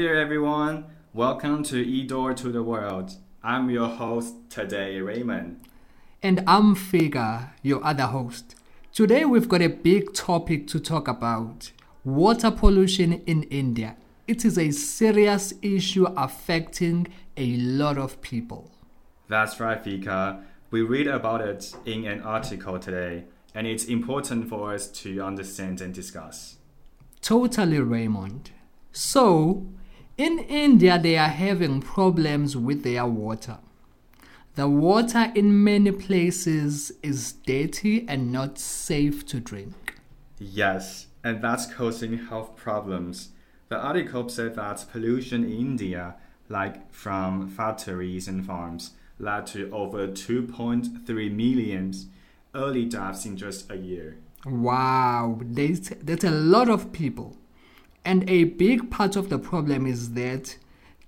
There, everyone. Welcome to eDoor to the World. I'm your host today, Raymond. And I'm Fika, your other host. Today we've got a big topic to talk about water pollution in India. It is a serious issue affecting a lot of people. That's right, Fika. We read about it in an article today, and it's important for us to understand and discuss. Totally, Raymond. So, in India, they are having problems with their water. The water in many places is dirty and not safe to drink. Yes, and that's causing health problems. The article said that pollution in India, like from factories and farms, led to over 2.3 million early deaths in just a year. Wow, that's, that's a lot of people. And a big part of the problem is that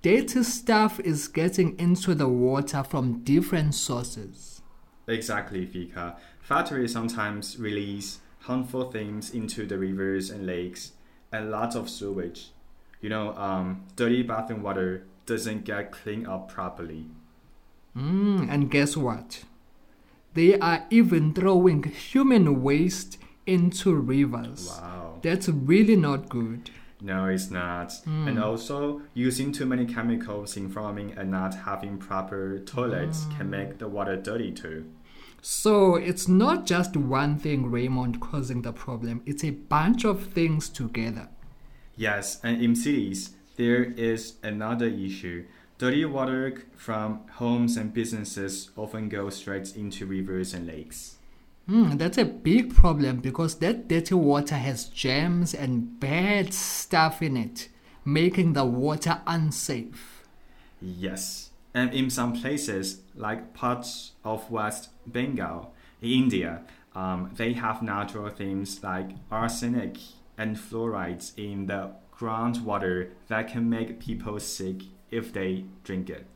dirty stuff is getting into the water from different sources. Exactly, Fika. Factories sometimes release harmful things into the rivers and lakes, and lots of sewage. You know, um, dirty bathroom water doesn't get cleaned up properly. Mm, and guess what? They are even throwing human waste into rivers. Wow. That's really not good. No, it's not. Mm. And also, using too many chemicals in farming and not having proper toilets mm. can make the water dirty too. So it's not just one thing, Raymond, causing the problem. It's a bunch of things together. Yes, and in cities, there is another issue. Dirty water from homes and businesses often goes straight into rivers and lakes. Mm, that's a big problem because that dirty water has germs and bad stuff in it, making the water unsafe. Yes, and in some places, like parts of West Bengal, India, um, they have natural things like arsenic and fluorides in the groundwater that can make people sick if they drink it.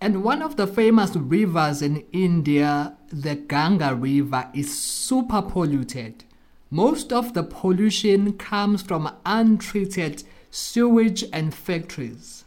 And one of the famous rivers in India, the Ganga River, is super polluted. Most of the pollution comes from untreated sewage and factories.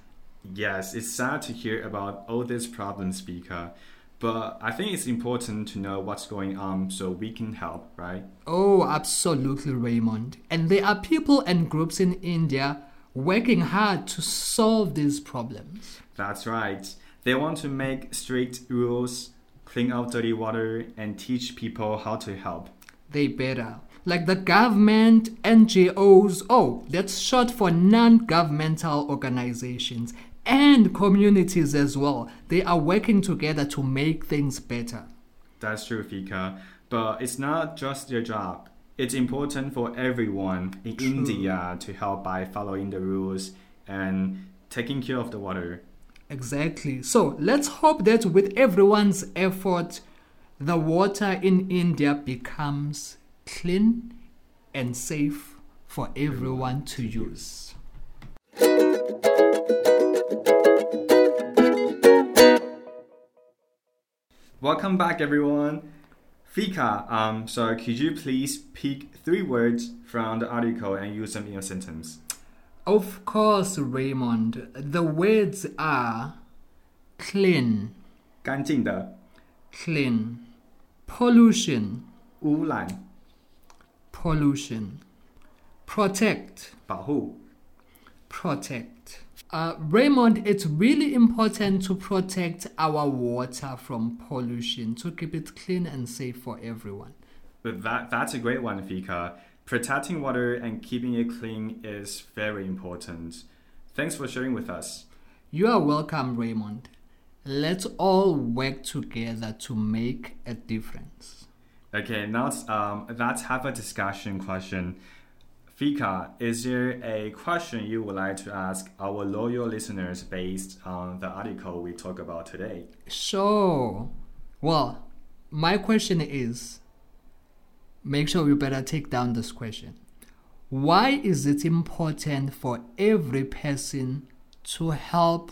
Yes, it's sad to hear about all these problems, Speaker. But I think it's important to know what's going on so we can help, right? Oh, absolutely, Raymond. And there are people and groups in India working hard to solve these problems. That's right. They want to make strict rules, clean out dirty water, and teach people how to help. They better. Like the government, NGOs, oh, that's short for non governmental organizations, and communities as well. They are working together to make things better. That's true, Fika. But it's not just their job. It's important for everyone in true. India to help by following the rules and taking care of the water. Exactly. So let's hope that with everyone's effort, the water in India becomes clean and safe for everyone to use. Welcome back, everyone. Fika, um, so could you please pick three words from the article and use them in your sentence? Of course, Raymond. The words are clean, 干净的 clean, pollution, 污染 pollution, protect, 保护 protect. Uh, Raymond, it's really important to protect our water from pollution to keep it clean and safe for everyone. But that that's a great one, Fika. Protecting water and keeping it clean is very important. Thanks for sharing with us. You are welcome, Raymond. Let's all work together to make a difference. Okay, now um, let's have a discussion question. Fika, is there a question you would like to ask our loyal listeners based on the article we talk about today? Sure. Well, my question is make sure you better take down this question. Why is it important for every person to help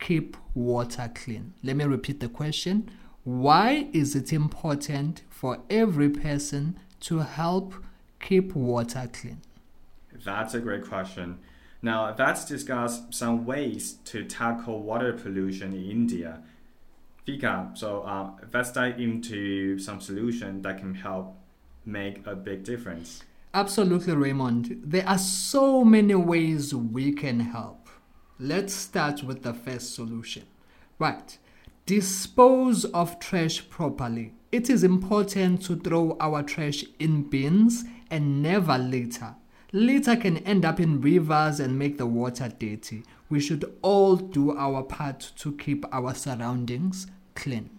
keep water clean? Let me repeat the question. Why is it important for every person to help keep water clean? That's a great question. Now, let's discuss some ways to tackle water pollution in India. Fika, so uh, let's dive into some solution that can help make a big difference. Absolutely, Raymond. There are so many ways we can help. Let's start with the first solution. Right. Dispose of trash properly. It is important to throw our trash in bins and never litter. Litter can end up in rivers and make the water dirty. We should all do our part to keep our surroundings clean.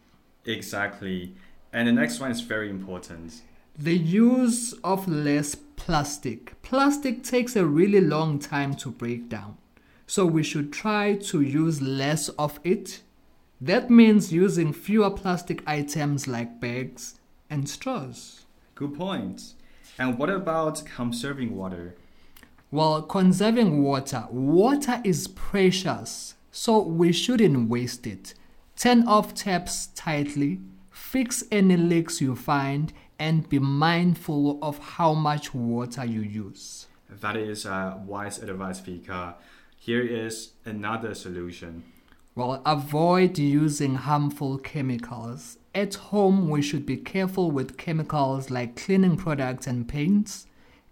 Exactly. And the next one is very important. The use of less plastic. Plastic takes a really long time to break down. So we should try to use less of it. That means using fewer plastic items like bags and straws. Good point. And what about conserving water? Well, conserving water. Water is precious, so we shouldn't waste it. Turn off taps tightly, fix any leaks you find, and be mindful of how much water you use. That is uh, wise advice, Fika. Here is another solution. Well, avoid using harmful chemicals. At home, we should be careful with chemicals like cleaning products and paints.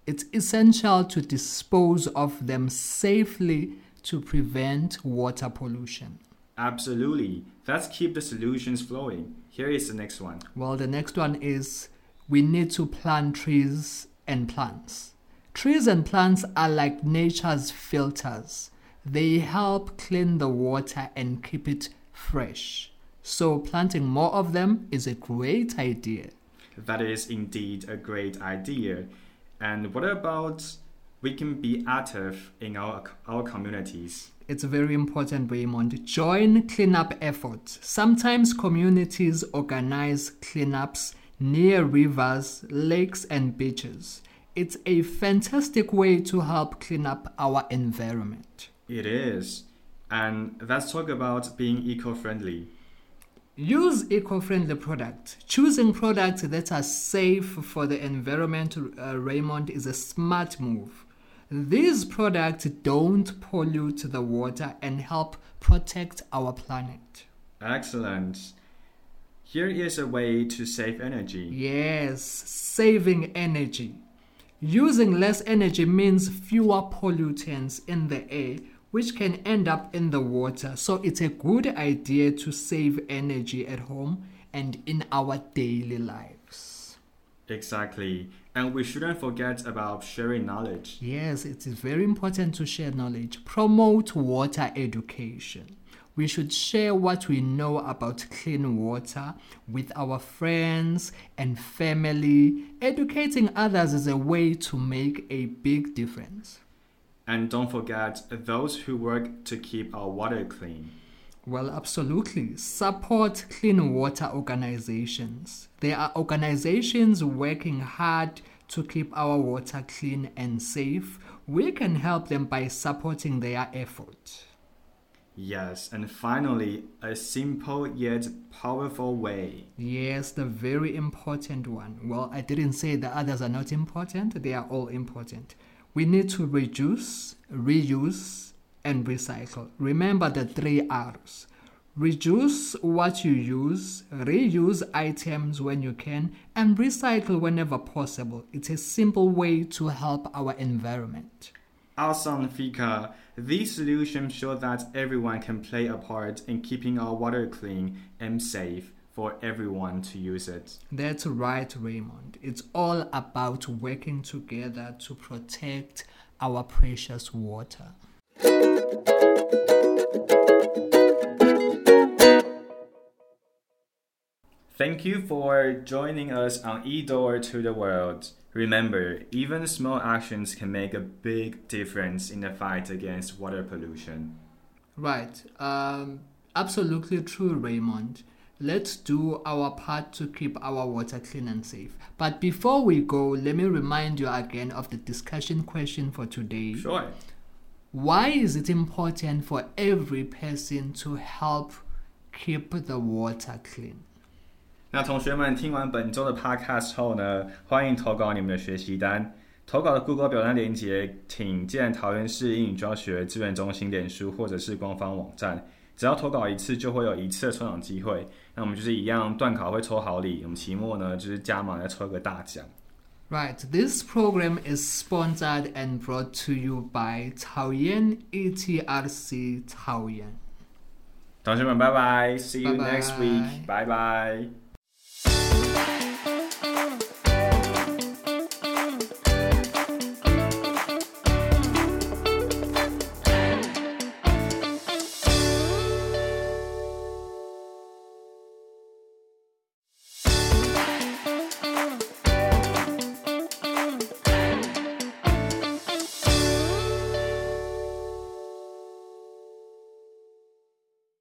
It's essential to dispose of them safely to prevent water pollution. Absolutely. Let's keep the solutions flowing. Here is the next one. Well, the next one is we need to plant trees and plants. Trees and plants are like nature's filters. They help clean the water and keep it fresh. So, planting more of them is a great idea. That is indeed a great idea. And what about we can be active in our, our communities? It's very important, Raymond. Join cleanup efforts. Sometimes communities organize cleanups near rivers, lakes, and beaches. It's a fantastic way to help clean up our environment. It is. And let's talk about being eco friendly. Use eco friendly products. Choosing products that are safe for the environment, uh, Raymond, is a smart move. These products don't pollute the water and help protect our planet. Excellent. Here is a way to save energy. Yes, saving energy. Using less energy means fewer pollutants in the air, which can end up in the water. So it's a good idea to save energy at home and in our daily lives. Exactly. And we shouldn't forget about sharing knowledge. Yes, it is very important to share knowledge. Promote water education. We should share what we know about clean water with our friends and family. Educating others is a way to make a big difference. And don't forget those who work to keep our water clean. Well, absolutely. Support clean water organizations. There are organizations working hard to keep our water clean and safe. We can help them by supporting their effort. Yes, and finally, a simple yet powerful way. Yes, the very important one. Well, I didn't say the others are not important, they are all important. We need to reduce, reuse, and recycle. Remember the three R's. Reduce what you use, reuse items when you can, and recycle whenever possible. It's a simple way to help our environment. Awesome, Fika. These solutions show that everyone can play a part in keeping our water clean and safe for everyone to use it. That's right, Raymond. It's all about working together to protect our precious water. Thank you for joining us on eDoor to the World. Remember, even small actions can make a big difference in the fight against water pollution. Right. Um, absolutely true, Raymond. Let's do our part to keep our water clean and safe. But before we go, let me remind you again of the discussion question for today. Sure. Why is it important for every person to help keep the water clean? 那同学们听完本周的 podcast 后呢，欢迎投稿你们的学习单。投稿的 Google 表单链接，请见桃园市英语教学资源中心脸书或者是官方网站。只要投稿一次，就会有一次的抽奖机会。那我们就是一样，段考会抽好礼，我们期末呢就是加码再抽一个大奖。Right, this program is sponsored and brought to you by 草原 ETRC 草原。同学们，拜拜，See you next week，拜拜。